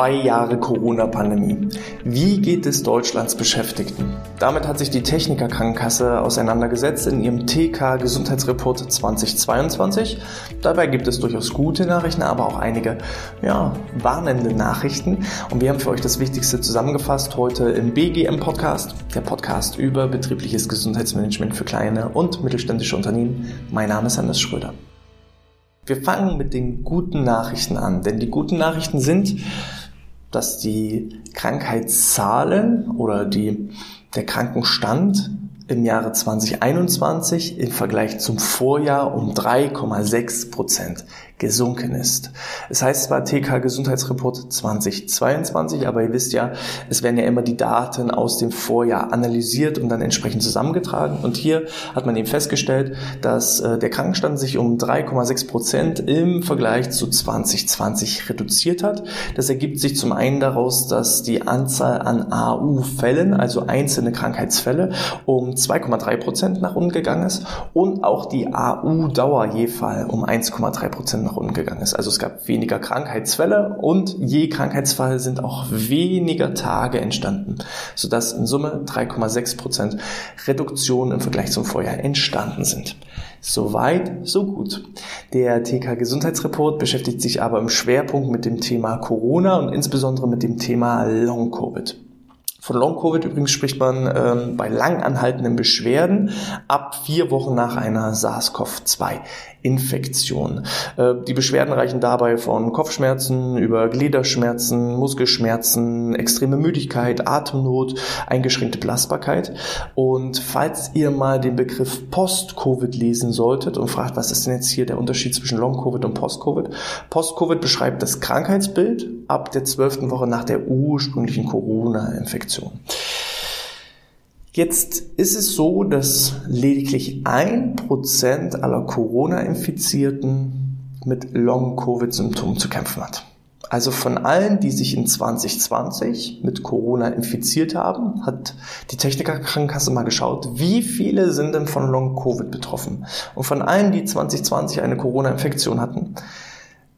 Zwei Jahre Corona-Pandemie. Wie geht es Deutschlands Beschäftigten? Damit hat sich die Techniker Krankenkasse auseinandergesetzt in ihrem TK Gesundheitsreport 2022. Dabei gibt es durchaus gute Nachrichten, aber auch einige ja, warnende Nachrichten. Und wir haben für euch das Wichtigste zusammengefasst heute im BGM Podcast, der Podcast über betriebliches Gesundheitsmanagement für kleine und mittelständische Unternehmen. Mein Name ist Anders Schröder. Wir fangen mit den guten Nachrichten an, denn die guten Nachrichten sind, dass die Krankheitszahlen oder die, der Krankenstand im Jahre 2021 im Vergleich zum Vorjahr um 3,6 Prozent gesunken ist. Es heißt zwar TK Gesundheitsreport 2022, aber ihr wisst ja, es werden ja immer die Daten aus dem Vorjahr analysiert und dann entsprechend zusammengetragen. Und hier hat man eben festgestellt, dass äh, der Krankenstand sich um 3,6 Prozent im Vergleich zu 2020 reduziert hat. Das ergibt sich zum einen daraus, dass die Anzahl an AU-Fällen, also einzelne Krankheitsfälle, um 2,3 Prozent nach unten gegangen ist und auch die AU-Dauer je Fall um 1,3 Prozent nach unten gegangen ist. Also es gab weniger Krankheitsfälle und je Krankheitsfall sind auch weniger Tage entstanden, sodass in Summe 3,6 Prozent Reduktion im Vergleich zum Vorjahr entstanden sind. Soweit, so gut. Der TK Gesundheitsreport beschäftigt sich aber im Schwerpunkt mit dem Thema Corona und insbesondere mit dem Thema Long Covid. Von Long-Covid übrigens spricht man ähm, bei lang anhaltenden Beschwerden ab vier Wochen nach einer SARS-CoV-2-Infektion. Äh, die Beschwerden reichen dabei von Kopfschmerzen über Gliederschmerzen, Muskelschmerzen, extreme Müdigkeit, Atemnot, eingeschränkte Belastbarkeit. Und falls ihr mal den Begriff Post-Covid lesen solltet und fragt, was ist denn jetzt hier der Unterschied zwischen Long-Covid und Post-Covid? Post-Covid beschreibt das Krankheitsbild ab der zwölften Woche nach der ursprünglichen Corona-Infektion. Infektion. Jetzt ist es so, dass lediglich ein Prozent aller Corona-Infizierten mit Long-Covid-Symptomen zu kämpfen hat. Also von allen, die sich in 2020 mit Corona infiziert haben, hat die Technikerkrankenkasse mal geschaut, wie viele sind denn von Long-Covid betroffen. Und von allen, die 2020 eine Corona-Infektion hatten,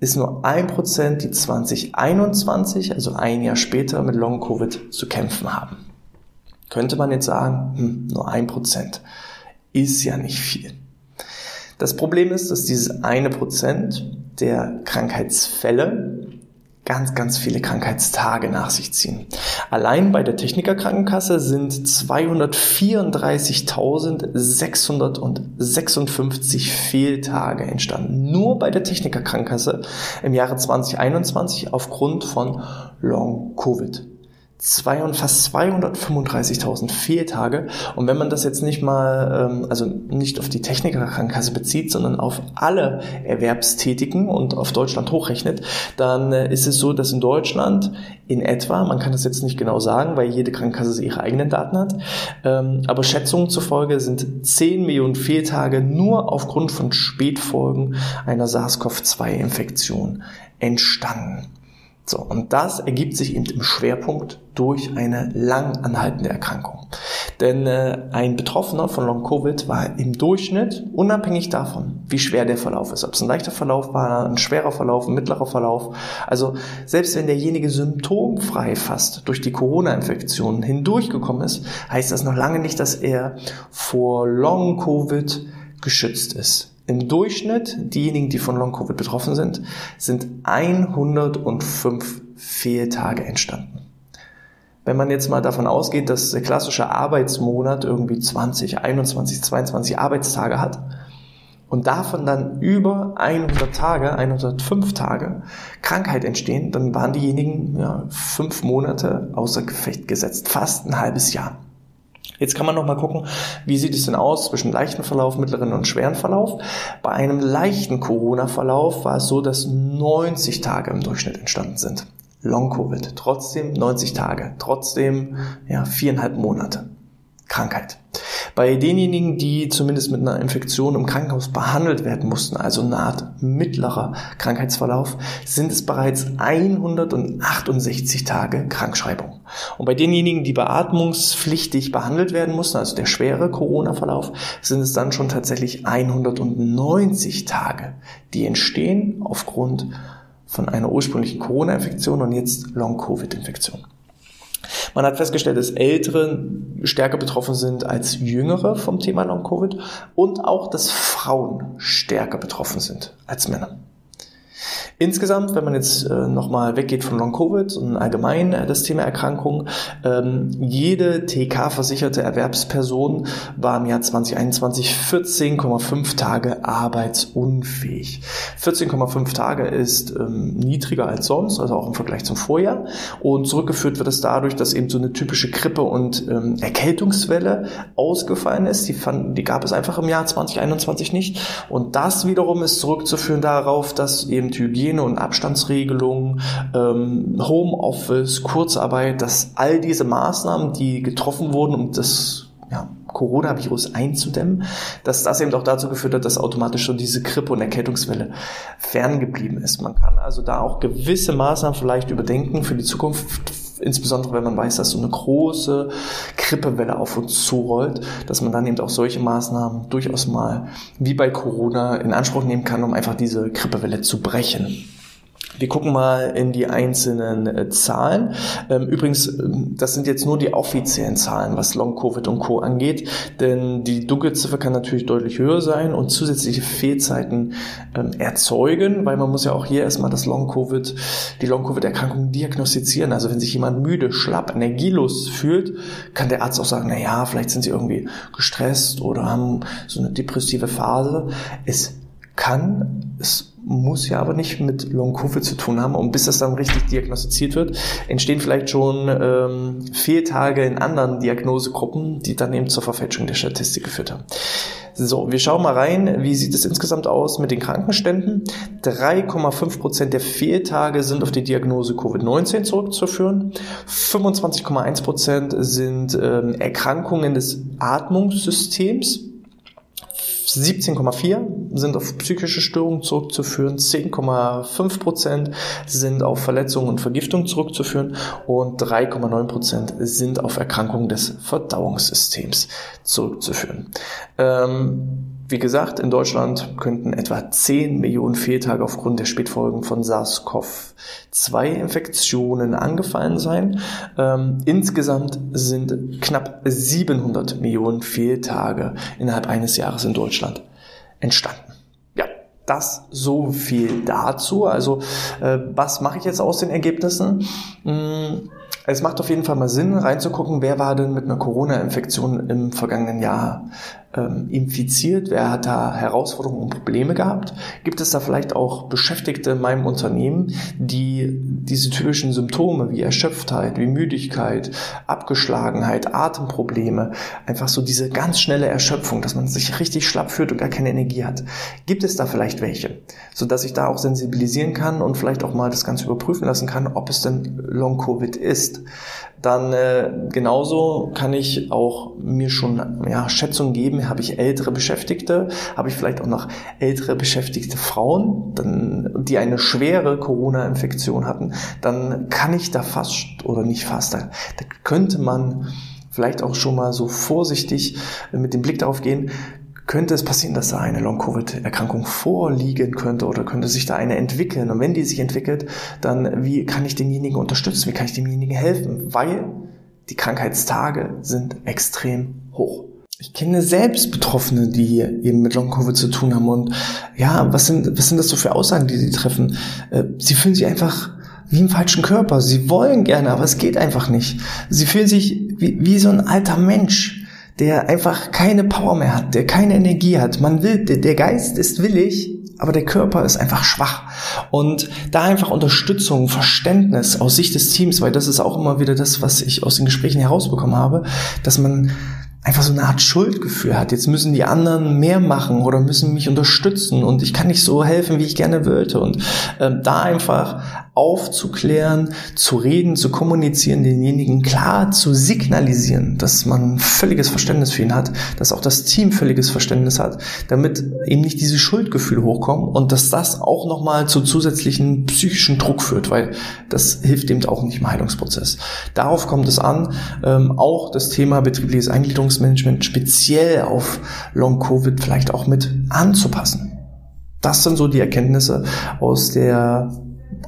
ist nur ein Prozent, die 2021, also ein Jahr später, mit Long-Covid zu kämpfen haben. Könnte man jetzt sagen, hm, nur ein Prozent ist ja nicht viel. Das Problem ist, dass dieses eine Prozent der Krankheitsfälle ganz, ganz viele Krankheitstage nach sich ziehen. Allein bei der Technikerkrankenkasse sind 234.656 Fehltage entstanden. Nur bei der Technikerkrankenkasse im Jahre 2021 aufgrund von Long Covid zwei, fast 235.000 Fehltage. Und wenn man das jetzt nicht mal, ähm, also nicht auf die Technikerkrankenkasse bezieht, sondern auf alle Erwerbstätigen und auf Deutschland hochrechnet, dann äh, ist es so, dass in Deutschland in etwa, man kann das jetzt nicht genau sagen, weil jede Krankenkasse ihre eigenen Daten hat, ähm, aber Schätzungen zufolge sind 10 Millionen Fehltage nur aufgrund von Spätfolgen einer SARS-CoV-2-Infektion entstanden. So, und das ergibt sich eben im Schwerpunkt durch eine lang anhaltende Erkrankung. Denn äh, ein Betroffener von Long-Covid war im Durchschnitt, unabhängig davon, wie schwer der Verlauf ist, ob es ein leichter Verlauf war, ein schwerer Verlauf, ein mittlerer Verlauf, also selbst wenn derjenige symptomfrei fast durch die Corona-Infektion hindurchgekommen ist, heißt das noch lange nicht, dass er vor Long-Covid geschützt ist. Im Durchschnitt, diejenigen, die von Long-Covid betroffen sind, sind 105 Fehltage entstanden. Wenn man jetzt mal davon ausgeht, dass der klassische Arbeitsmonat irgendwie 20, 21, 22 Arbeitstage hat und davon dann über 100 Tage, 105 Tage Krankheit entstehen, dann waren diejenigen ja, fünf Monate außer Gefecht gesetzt, fast ein halbes Jahr. Jetzt kann man noch mal gucken, wie sieht es denn aus zwischen leichten Verlauf, mittleren und schweren Verlauf. Bei einem leichten Corona-Verlauf war es so, dass 90 Tage im Durchschnitt entstanden sind. Long-Covid. Trotzdem 90 Tage. Trotzdem, ja, viereinhalb Monate. Krankheit. Bei denjenigen, die zumindest mit einer Infektion im Krankenhaus behandelt werden mussten, also eine Art mittlerer Krankheitsverlauf, sind es bereits 168 Tage Krankschreibung. Und bei denjenigen, die beatmungspflichtig behandelt werden mussten, also der schwere Corona-Verlauf, sind es dann schon tatsächlich 190 Tage, die entstehen aufgrund von einer ursprünglichen Corona-Infektion und jetzt Long-Covid-Infektion. Man hat festgestellt, dass Ältere stärker betroffen sind als Jüngere vom Thema Long-Covid und auch, dass Frauen stärker betroffen sind als Männer. Insgesamt, wenn man jetzt äh, nochmal weggeht von Long-Covid und allgemein äh, das Thema Erkrankungen, ähm, jede TK-versicherte Erwerbsperson war im Jahr 2021 14,5 Tage arbeitsunfähig. 14,5 Tage ist ähm, niedriger als sonst, also auch im Vergleich zum Vorjahr. Und zurückgeführt wird es dadurch, dass eben so eine typische Grippe- und ähm, Erkältungswelle ausgefallen ist. Die, fanden, die gab es einfach im Jahr 2021 nicht. Und das wiederum ist zurückzuführen darauf, dass eben Hygiene Hygiene- und Abstandsregelungen, ähm, Homeoffice, Kurzarbeit, dass all diese Maßnahmen, die getroffen wurden, um das ja, Coronavirus einzudämmen, dass das eben auch dazu geführt hat, dass automatisch schon diese Grippe- und Erkältungswelle ferngeblieben ist. Man kann also da auch gewisse Maßnahmen vielleicht überdenken für die Zukunft, insbesondere wenn man weiß, dass so eine große Grippewelle auf uns zurollt, dass man dann eben auch solche Maßnahmen durchaus mal wie bei Corona in Anspruch nehmen kann, um einfach diese Grippewelle zu brechen. Wir gucken mal in die einzelnen äh, Zahlen. Ähm, übrigens, ähm, das sind jetzt nur die offiziellen Zahlen, was Long-Covid und Co. angeht, denn die Dunkelziffer kann natürlich deutlich höher sein und zusätzliche Fehlzeiten ähm, erzeugen, weil man muss ja auch hier erstmal das Long-Covid, die Long-Covid-Erkrankung diagnostizieren. Also wenn sich jemand müde, schlapp, energielos fühlt, kann der Arzt auch sagen, na ja, vielleicht sind sie irgendwie gestresst oder haben so eine depressive Phase. Es kann, es muss ja aber nicht mit Long-Covid zu tun haben. Und bis das dann richtig diagnostiziert wird, entstehen vielleicht schon ähm, Fehltage in anderen Diagnosegruppen, die dann eben zur Verfälschung der Statistik geführt haben. So, wir schauen mal rein, wie sieht es insgesamt aus mit den Krankenständen. 3,5 Prozent der Fehltage sind auf die Diagnose Covid-19 zurückzuführen. 25,1 Prozent sind ähm, Erkrankungen des Atmungssystems. 17,4 sind auf psychische Störungen zurückzuführen, 10,5 Prozent sind auf Verletzungen und Vergiftung zurückzuführen und 3,9 Prozent sind auf Erkrankungen des Verdauungssystems zurückzuführen. Ähm, wie gesagt, in Deutschland könnten etwa 10 Millionen Fehltage aufgrund der Spätfolgen von SARS-CoV-2-Infektionen angefallen sein. Ähm, insgesamt sind knapp 700 Millionen Fehltage innerhalb eines Jahres in Deutschland entstanden. Ja, das so viel dazu. Also, äh, was mache ich jetzt aus den Ergebnissen? Hm, es macht auf jeden Fall mal Sinn, reinzugucken, wer war denn mit einer Corona-Infektion im vergangenen Jahr ähm, infiziert, wer hat da Herausforderungen und Probleme gehabt? Gibt es da vielleicht auch Beschäftigte in meinem Unternehmen, die diese typischen Symptome wie Erschöpftheit, wie Müdigkeit, Abgeschlagenheit, Atemprobleme, einfach so diese ganz schnelle Erschöpfung, dass man sich richtig schlapp fühlt und gar keine Energie hat. Gibt es da vielleicht welche, sodass ich da auch sensibilisieren kann und vielleicht auch mal das Ganze überprüfen lassen kann, ob es denn Long-Covid ist? Dann äh, genauso kann ich auch mir schon ja, Schätzungen geben, habe ich ältere Beschäftigte, habe ich vielleicht auch noch ältere beschäftigte Frauen, dann, die eine schwere Corona-Infektion hatten, dann kann ich da fast oder nicht fast, da, da könnte man vielleicht auch schon mal so vorsichtig mit dem Blick darauf gehen, könnte es passieren, dass da eine Long-Covid-Erkrankung vorliegen könnte oder könnte sich da eine entwickeln. Und wenn die sich entwickelt, dann wie kann ich demjenigen unterstützen? Wie kann ich demjenigen helfen? Weil die Krankheitstage sind extrem hoch. Ich kenne selbst Betroffene, die eben mit Long-Covid zu tun haben. Und ja, was sind, was sind das so für Aussagen, die sie treffen? Äh, sie fühlen sich einfach wie im falschen Körper. Sie wollen gerne, aber es geht einfach nicht. Sie fühlen sich wie, wie so ein alter Mensch der einfach keine Power mehr hat, der keine Energie hat. Man will, der Geist ist willig, aber der Körper ist einfach schwach. Und da einfach Unterstützung, Verständnis aus Sicht des Teams, weil das ist auch immer wieder das, was ich aus den Gesprächen herausbekommen habe, dass man einfach so eine Art Schuldgefühl hat. Jetzt müssen die anderen mehr machen oder müssen mich unterstützen und ich kann nicht so helfen, wie ich gerne wollte. Und ähm, da einfach aufzuklären, zu reden, zu kommunizieren, denjenigen klar zu signalisieren, dass man völliges Verständnis für ihn hat, dass auch das Team völliges Verständnis hat, damit eben nicht diese Schuldgefühle hochkommen und dass das auch nochmal zu zusätzlichen psychischen Druck führt, weil das hilft eben auch nicht im Heilungsprozess. Darauf kommt es an, ähm, auch das Thema betriebliches Eingliederungsmanagement speziell auf Long-Covid vielleicht auch mit anzupassen. Das sind so die Erkenntnisse aus der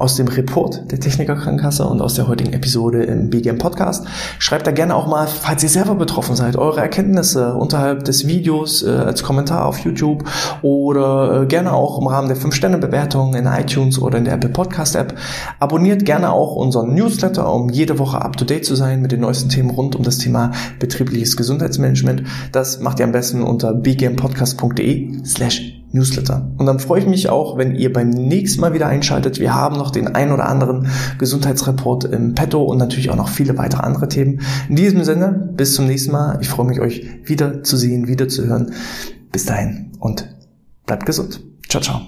aus dem Report der Techniker Krankenkasse und aus der heutigen Episode im BGM Podcast. Schreibt da gerne auch mal, falls ihr selber betroffen seid, eure Erkenntnisse unterhalb des Videos äh, als Kommentar auf YouTube oder äh, gerne auch im Rahmen der 5-Sterne-Bewertung in iTunes oder in der Apple Podcast App. Abonniert gerne auch unseren Newsletter, um jede Woche up to date zu sein mit den neuesten Themen rund um das Thema betriebliches Gesundheitsmanagement. Das macht ihr am besten unter bgmpodcast.de slash Newsletter. Und dann freue ich mich auch, wenn ihr beim nächsten Mal wieder einschaltet. Wir haben noch den ein oder anderen Gesundheitsreport im Petto und natürlich auch noch viele weitere andere Themen. In diesem Sinne, bis zum nächsten Mal. Ich freue mich, euch wieder zu sehen, wieder zu hören. Bis dahin und bleibt gesund. Ciao, ciao.